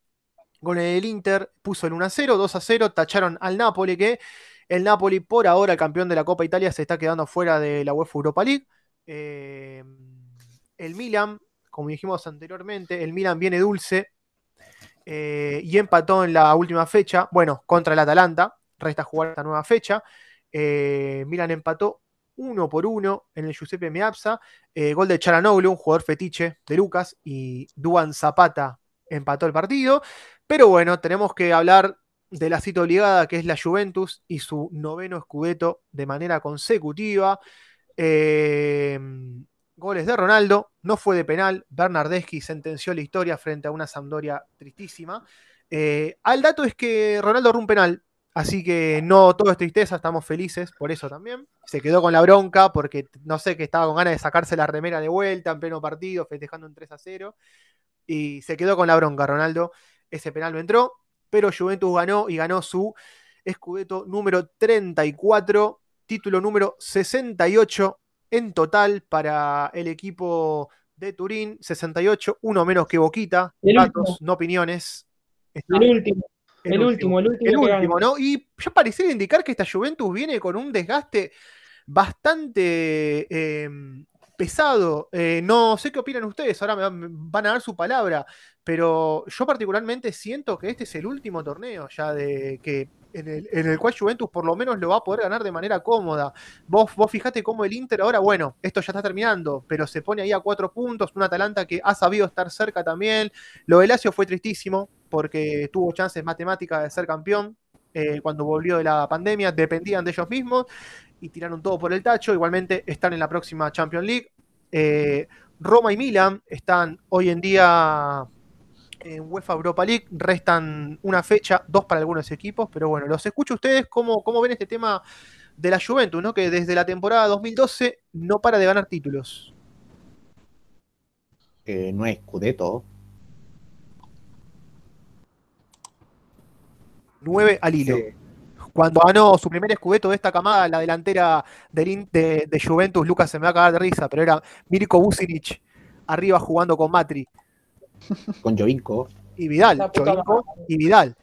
con el Inter, puso el 1 a 0, 2 a 0, tacharon al Napoli, que el Napoli, por ahora, el campeón de la Copa Italia, se está quedando fuera de la UEFA Europa League. Eh, el Milan, como dijimos anteriormente, el Milan viene dulce, eh, y empató en la última fecha, bueno, contra el Atalanta, resta jugar esta nueva fecha. Eh, Milan empató uno por uno en el Giuseppe Meazza, eh, gol de Charanoglu, un jugador fetiche de Lucas, y Duan Zapata empató el partido. Pero bueno, tenemos que hablar de la cita obligada que es la Juventus y su noveno escudeto de manera consecutiva. Eh, Goles de Ronaldo, no fue de penal. Bernardeschi sentenció la historia frente a una Sampdoria tristísima. Eh, al dato es que Ronaldo rompe un penal, así que no todo es tristeza, estamos felices por eso también. Se quedó con la bronca porque no sé que estaba con ganas de sacarse la remera de vuelta en pleno partido, festejando un 3 a 0. Y se quedó con la bronca, Ronaldo. Ese penal no entró, pero Juventus ganó y ganó su escudeto número 34, título número 68 en total para el equipo de Turín, 68, uno menos que Boquita, datos, no opiniones. el último. El, último, el último, el último, ¿no? Y ya pareciera indicar que esta Juventus viene con un desgaste bastante em, pesado. Eh, no sé qué opinan ustedes, ahora me van a dar su palabra, pero yo particularmente siento que este es el último torneo ya de que en el, cual Juventus por lo menos lo va a poder ganar de manera cómoda. Vos, vos fijate cómo el Inter ahora, bueno, esto ya está terminando, pero se pone ahí a cuatro puntos, un Atalanta que ha sabido estar cerca también. Lo de Lazio fue tristísimo porque tuvo chances matemáticas de ser campeón eh, cuando volvió de la pandemia, dependían de ellos mismos y tiraron todo por el tacho. Igualmente están en la próxima Champions League. Eh, Roma y Milan están hoy en día en UEFA Europa League. Restan una fecha, dos para algunos equipos, pero bueno, los escucho ustedes cómo, cómo ven este tema de la Juventus, ¿no? que desde la temporada 2012 no para de ganar títulos. Eh, no es Scudetto. 9 al hilo. Cuando ganó su primer escudeto de esta camada, la delantera de, de, Juventus, Lucas se me va a cagar de risa, pero era Mirko Businic arriba jugando con Matri. Con Jovinko. Y Vidal, Jovinko y Vidal.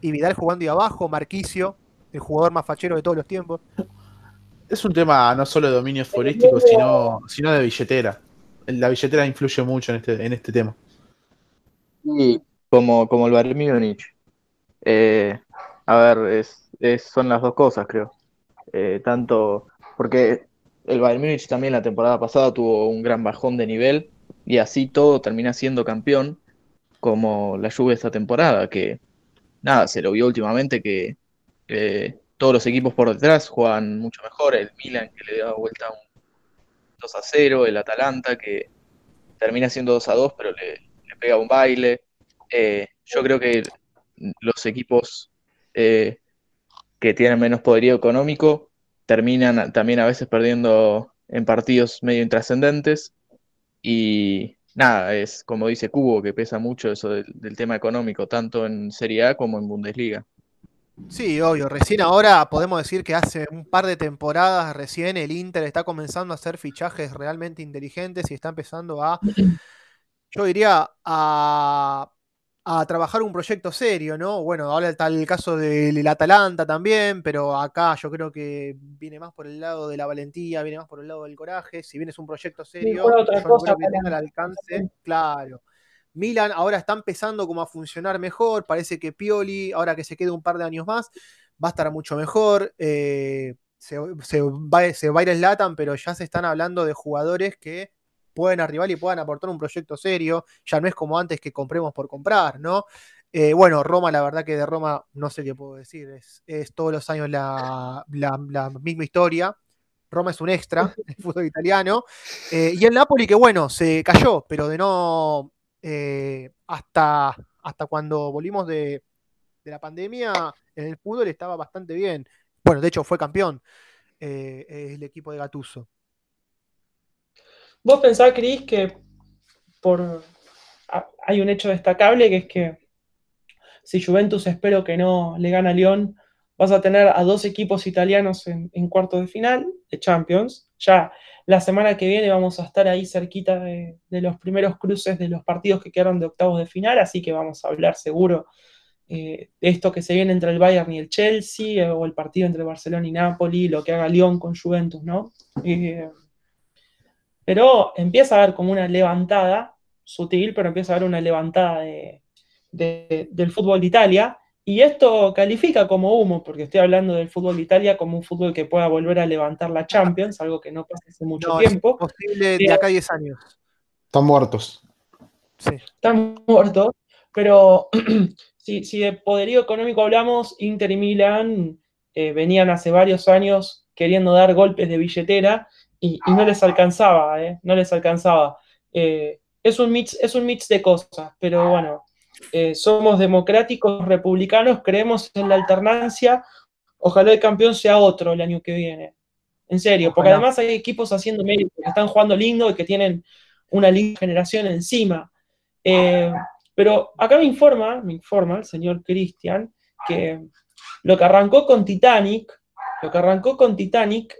Y Vidal jugando ahí abajo, Marquicio, el jugador más fachero de todos los tiempos. Es un tema no solo de dominio futbolístico, sino, sino de billetera. La billetera influye mucho en este, en este tema. Y como, como el Bayern Múnich. Eh, a ver, es, son las dos cosas, creo. Eh, tanto porque el Bayern Múnich también la temporada pasada tuvo un gran bajón de nivel y así todo termina siendo campeón, como la lluvia esta temporada, que nada, se lo vio últimamente que eh, todos los equipos por detrás juegan mucho mejor, el Milan que le da vuelta un 2 a 0, el Atalanta que termina siendo 2 a 2 pero le, pega un baile. Eh, yo creo que los equipos eh, que tienen menos poderío económico terminan también a veces perdiendo en partidos medio intrascendentes Y nada, es como dice Cubo, que pesa mucho eso del, tema económico, tanto en Serie A como en Bundesliga. Sí, obvio. Recién ahora podemos decir que hace un par de temporadas recién el Inter está comenzando a hacer fichajes realmente inteligentes y está empezando a, yo diría, a a trabajar un proyecto serio, ¿no? Bueno, ahora está el caso del Atalanta también, pero acá yo creo que viene más por el lado de la valentía, viene más por el lado del coraje. Si bien es un proyecto serio, otra yo cosa creo que tenga el alcance, claro. Milan ahora está empezando como a funcionar mejor, parece que Pioli, ahora que se queda un par de años más, va a estar mucho mejor. Eh, se, va, se va a ir el Latam, pero ya se están hablando de jugadores que pueden arribar y puedan aportar un proyecto serio. Ya no es como antes que compremos por comprar, ¿no? Eh, bueno, Roma, la verdad que de Roma no sé qué puedo decir, es, todos los años la, misma historia. Roma es un extra (laughs) el fútbol italiano. Eh, y el Napoli, que bueno, se cayó, pero de no. Eh, hasta, hasta cuando volvimos de, de, la pandemia, en el fútbol estaba bastante bien. Bueno, de hecho fue campeón el equipo de Gatuso. Vos pensás, Cris, que por hay un hecho destacable que es que si Juventus espero que no le gana a León, vas a tener a dos equipos italianos en, cuartos de final de Champions. Ya la semana que viene vamos a estar ahí cerquita de, los primeros cruces de los partidos que quedaron de octavos de final, así que vamos a hablar seguro eh, de esto que se viene entre el Bayern y el Chelsea, eh, o el partido entre Barcelona y Napoli, lo que haga León con Juventus, ¿no? Eh, pero empieza a haber como una levantada, sutil, pero empieza a haber una levantada del fútbol de Italia. Y esto califica como humo, porque estoy hablando del fútbol de Italia como un fútbol que pueda volver a levantar la Champions, algo que no pasa hace mucho tiempo. Es posible de acá a 10 años. Están muertos. Sí. Están muertos, pero (clears throat) si, si, de poderío económico hablamos, Inter y Milan eh, venían hace varios años queriendo dar golpes de billetera y, no les alcanzaba, ¿eh? No les alcanzaba. Eh, es, un mix, es un mix de cosas, pero bueno, eh, somos democráticos, republicanos, creemos en la alternancia. Ojalá el campeón sea otro el año que viene. En serio, porque además hay equipos haciendo mérito, que están jugando lindo y que tienen una linda generación encima. pero acá me informa, me informa el señor Cristian, que lo que arrancó con Titanic, lo que arrancó con Titanic,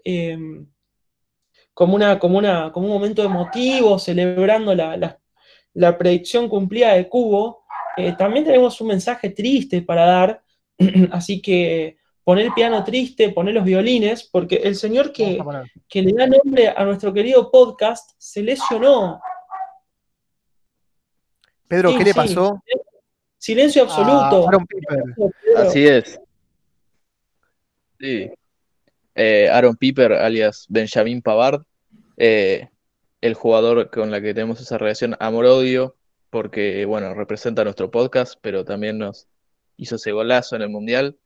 como, una, como, una, como un momento emotivo, celebrando la, predicción cumplida de Cubo, eh, también tenemos un mensaje triste para dar, (clears throat) así que poner el piano triste, poner los violines, porque el señor que, que le da nombre a nuestro querido podcast se lesionó. Pedro, ¿qué le pasó? Silencio absoluto. Así es. Sí. Eh, Aaron Piper, alias Benjamin Pavard, eh, el jugador con la que tenemos esa relación amor-odio, porque, bueno, representa nuestro podcast, pero también nos hizo ese golazo en el Mundial.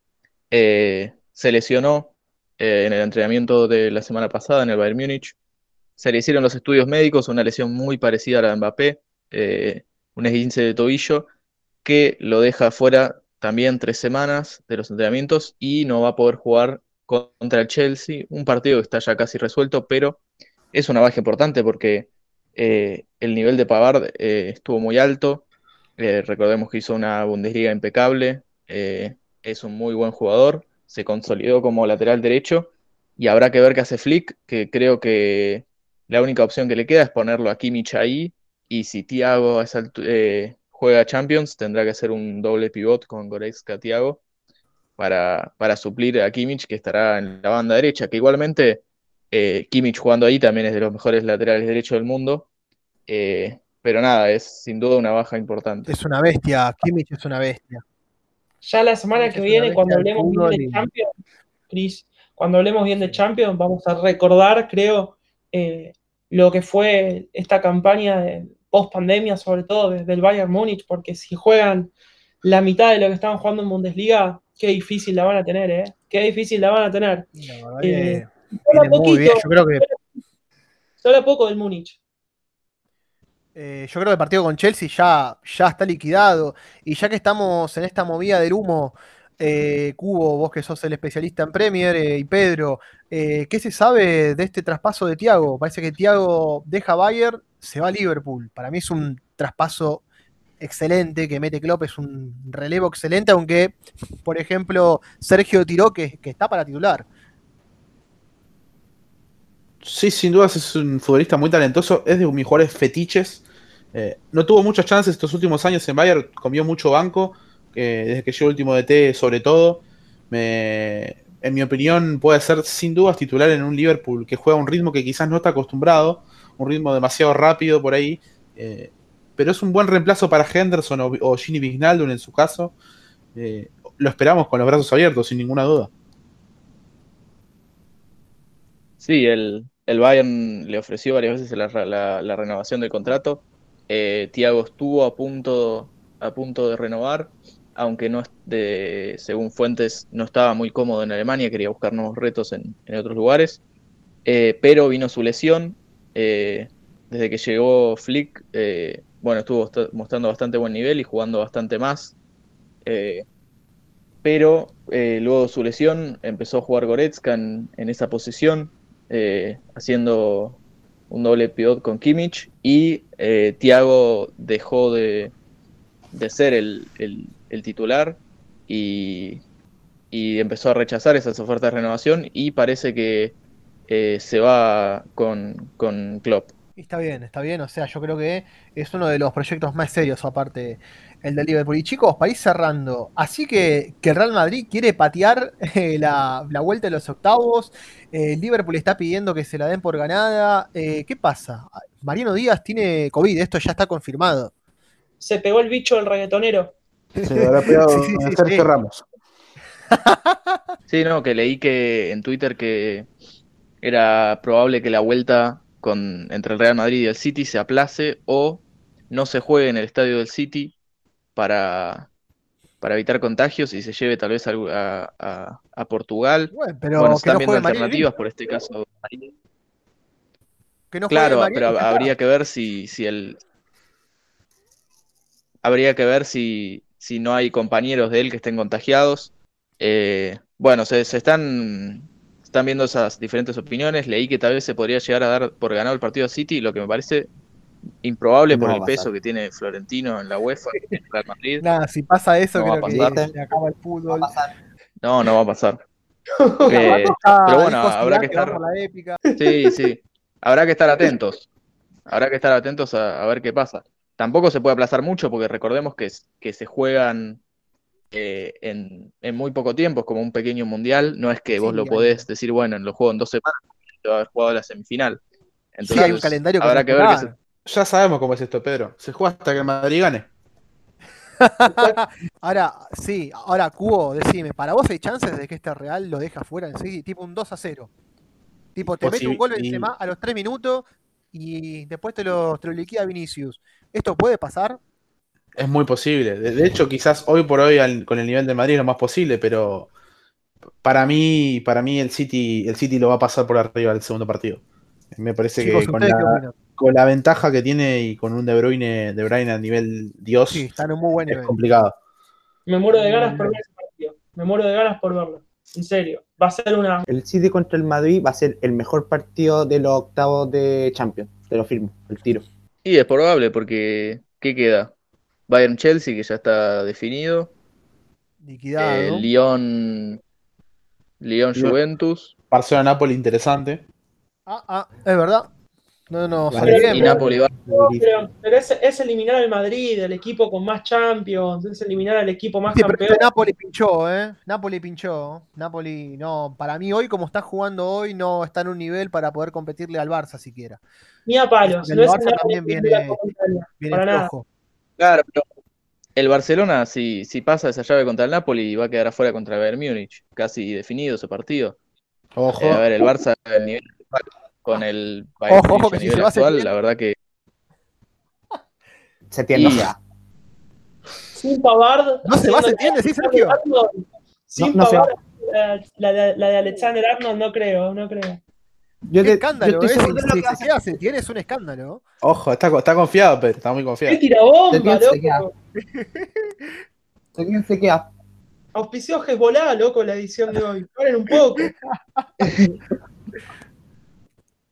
Eh, se lesionó en el entrenamiento de la semana pasada en el Bayern Múnich. Se le hicieron los estudios médicos, una lesión muy parecida a la de Mbappé, un esguince de tobillo, que lo deja fuera también tres semanas de los entrenamientos y no va a poder jugar contra el Chelsea, un partido que está ya casi resuelto, pero es una baja importante porque eh, el nivel de Pavard eh, estuvo muy alto. Eh, recordemos que hizo una Bundesliga impecable, es un muy buen jugador, se consolidó como lateral derecho y habrá que ver qué hace Flick, que creo que la única opción que le queda es ponerlo a Kimmich ahí y si Thiago juega Champions tendrá que hacer un doble pivot con Goretzka Thiago para, para suplir a Kimmich, que estará en la banda derecha, que igualmente eh, Kimmich jugando ahí también es de los mejores laterales derechos del mundo. Eh, pero nada, es sin duda una baja importante. Es una bestia, Kimmich es una bestia. Ya la semana que viene, cuando hablemos bien de Champions, Chris, cuando hablemos bien de Champions, vamos a recordar, creo, eh, lo que fue esta campaña de post pandemia, sobre todo desde el Bayern Múnich, porque si juegan la mitad de lo que estaban jugando en Bundesliga, qué difícil la van a tener, ¿eh? Qué difícil la van a tener. Eh, muy bien. Yo creo que. Solo poco del Múnich. Eh, yo creo que el partido con Chelsea ya, ya está liquidado. Y ya que estamos en esta movida del humo, eh, Cubo, vos que sos el especialista en Premier, y Pedro, Eh, ¿Qué se sabe de este traspaso de Thiago? Parece que Thiago deja Bayern, se va a Liverpool. Para mí es un traspaso excelente que mete Klopp, es un relevo excelente, aunque, por ejemplo, Sergio tiró que, está para titular. Sí, sin dudas es un futbolista muy talentoso, es de mis mejores fetiches. Eh, no tuvo muchas chances estos últimos años en Bayern, comió mucho banco, desde que llegó el último DT sobre todo. en mi opinión puede ser sin dudas titular en un Liverpool que juega un ritmo que quizás no está acostumbrado, un ritmo demasiado rápido por ahí. Eh, pero es un buen reemplazo para Henderson o, o Ginny Vignaldum en su caso. Eh, lo esperamos con los brazos abiertos, sin ninguna duda. Sí, el, el Bayern le ofreció varias veces la, renovación del contrato. Eh, Thiago estuvo a punto, a punto de renovar, aunque no de, según fuentes no estaba muy cómodo en Alemania, quería buscar nuevos retos en, en otros lugares. Eh, pero vino su lesión. Eh, desde que llegó Flick, bueno, estuvo mostrando bastante buen nivel y jugando bastante más. Eh, pero eh, luego de su lesión empezó a jugar Goretzka en, esa posición, eh, haciendo un doble pivot con Kimmich y Thiago dejó de, ser el, titular y, empezó a rechazar esas ofertas de renovación y parece que se va con, con Klopp. Está bien, está bien. O sea, yo creo que es uno de los proyectos más serios, aparte el de Liverpool. Y chicos, para ir cerrando, así que, que el Real Madrid quiere patear eh, la, vuelta de los octavos. Eh, Liverpool está pidiendo que se la den por ganada. Eh, ¿Qué pasa? Mariano Díaz tiene COVID, esto ya está confirmado. Se pegó el bicho del reggaetonero. Se habrá pegado (laughs) sí, sí, Sergio Ramos. Sí, no, que leí que en Twitter que era probable que la vuelta entre el Real Madrid y el City se aplace o no se juegue en el estadio del City para, para evitar contagios y se lleve tal vez a, a, Portugal. Bueno, pero están viendo alternativas por este caso. claro, pero habría que ver si, si el habría que ver si, si no hay compañeros de él que estén contagiados. Eh, bueno, se, se están están viendo esas diferentes opiniones. Leí que tal vez se podría llegar a dar por ganado el partido a City, lo que me parece improbable por el peso que tiene Florentino en la UEFA en Real Madrid. Nada, si pasa eso, creo que se acaba el fútbol. No, no va a pasar. (laughs) Eh, pero bueno, habrá que estar. Sí, sí. Habrá que estar atentos. Habrá que estar atentos a, ver qué pasa. Tampoco se puede aplazar mucho porque recordemos que, que se juegan eh, en, muy poco tiempo, es como un pequeño mundial, no es que vos lo podés decir, bueno, lo juego en dos semanas, va a haber jugado la semifinal. Entonces, hay un calendario habrá que ver Ya sabemos cómo es esto, Pedro. Se juega hasta que Madrid gane. (laughs) ahora, sí, ahora, Cubo, decime, ¿para vos hay chances de que este Real lo deja fuera en sí? Tipo un 2 a 0. Tipo, te mete un gol encima a los 3 minutos y después te lo, te lo liquida Vinicius. ¿Esto puede pasar? Es muy posible. De, hecho, quizás hoy por hoy con el nivel de Madrid es lo más posible, pero para mí, para mí el City, el City lo va a pasar por arriba del segundo partido. Me parece que con la, ventaja que tiene y con un De Bruyne, de Bruyne a nivel Dios, sí, muy buen es complicado. Me muero de ganas por ver ese partido. Me muero de ganas por verlo. En serio. Va a ser una. El City contra el Madrid va a ser el mejor partido de los octavos de Champions. Te lo firmo, el tiro. Sí, es probable porque ¿qué queda? Bayern Chelsea, que ya está definido. Liquidado. Eh, Lyon, Lyon Juventus. Barcelona Napoli, interesante. Ah, ah, es verdad. No, no, Y Napoli va. pero, es, eliminar al Madrid, el equipo con más Champions, es eliminar al equipo más campeón. Pero Napoli pinchó, ¿eh? Napoli pinchó. Napoli, no, para mí hoy, como está jugando hoy, no está en un nivel para poder competirle al Barça siquiera. Ni a palos. El Barça también viene, viene flojo. Claro, pero el Barcelona, si, si pasa esa llave contra el Napoli, va a quedar afuera contra el Bayern Múnich. Casi definido ese partido. Ojo. Eh, a ver, el Barça, el nivel con el Bayern ojo, ojo, que si se actual, la verdad que. (laughs) Se tiende ya. Sin Pavard. No se va, se entiende, sí, Sergio. Sin no, Pavard, la, la, la, de Alexander Arnold, no creo, no creo. Yo ¿Qué escándalo, eh? Si, se hace, tienes un escándalo. Ojo, está, está confiado, pero está muy confiado. ¿Qué tira bomba, ¿De quién se queda? auspició Hezbollah, loco, la edición de hoy. Paren un poco. (laughs)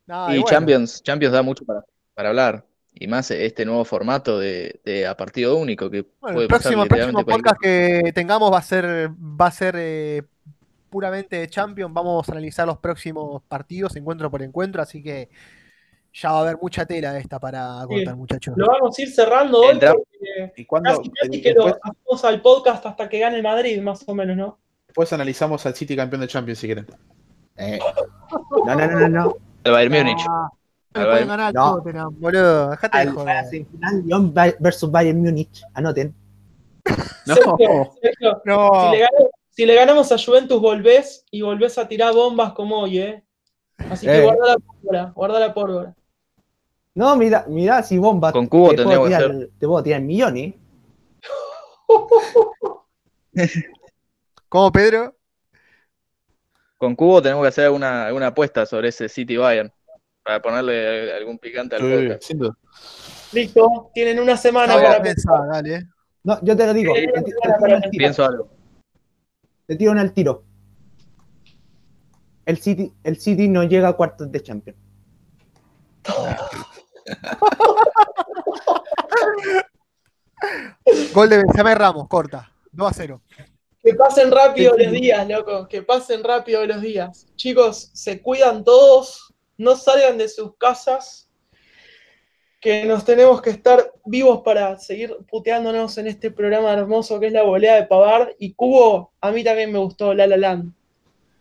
No, y bueno. Champions, Champions da mucho para, para hablar. Y más este nuevo formato de, de a partido único que Bueno, puede el pasar próximo, el próximo podcast que tengamos va a ser, va a ser eh, puramente de Champions. Vamos a analizar los próximos partidos, encuentro por encuentro, así que ya va a haber mucha tela esta para contar, muchachos. Lo vamos a ir cerrando hoy Y cuando casi, casi que lo hacemos al podcast hasta que gane el Madrid, más o menos, ¿no? después analizamos al City campeón de Champions si quieren. Eh, No, no, no, no, no. El Bayern Múnich. Pueden ganar al No. Tottenham, boludo. Dejate de joder. semifinal Lyon versus Bayern Múnich. Anoten. No. Sergio, Sergio, No, si, le si le ganamos a Juventus, volvés y volvés a tirar bombas como hoy, ¿eh? Así que Eh. guarda la pólvora, guarda la pólvora. No, mira, mira si bomba. Con cubo te puedo, tirar, te puedo tirar millones. (laughs) ¿Cómo, Pedro? Con Cubo tenemos que hacer una, una apuesta sobre ese City Bayern. Para ponerle algún picante al Sí, duda. Listo, tienen una semana No, para pensar, dale. No, yo te lo digo. Eh. Pienso algo. Te tiro en el tiro. El City, el City no llega a cuartos de Champions. (laughs) Gol de Benzema y Ramos, corta. 2 a 0. Que pasen rápido los días, loco. Que pasen rápido los días. Chicos, se cuidan todos. No salgan de sus casas. Que nos tenemos que estar vivos para seguir puteándonos en este programa hermoso que es la volea de Pavard. Y Cubo, a mí también me gustó La La Land.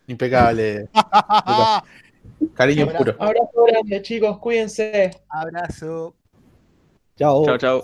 Impecable. (laughs) Cariño puro. Abrazo grande, chicos. Cuídense. Abrazo. Chao. Chao, chao.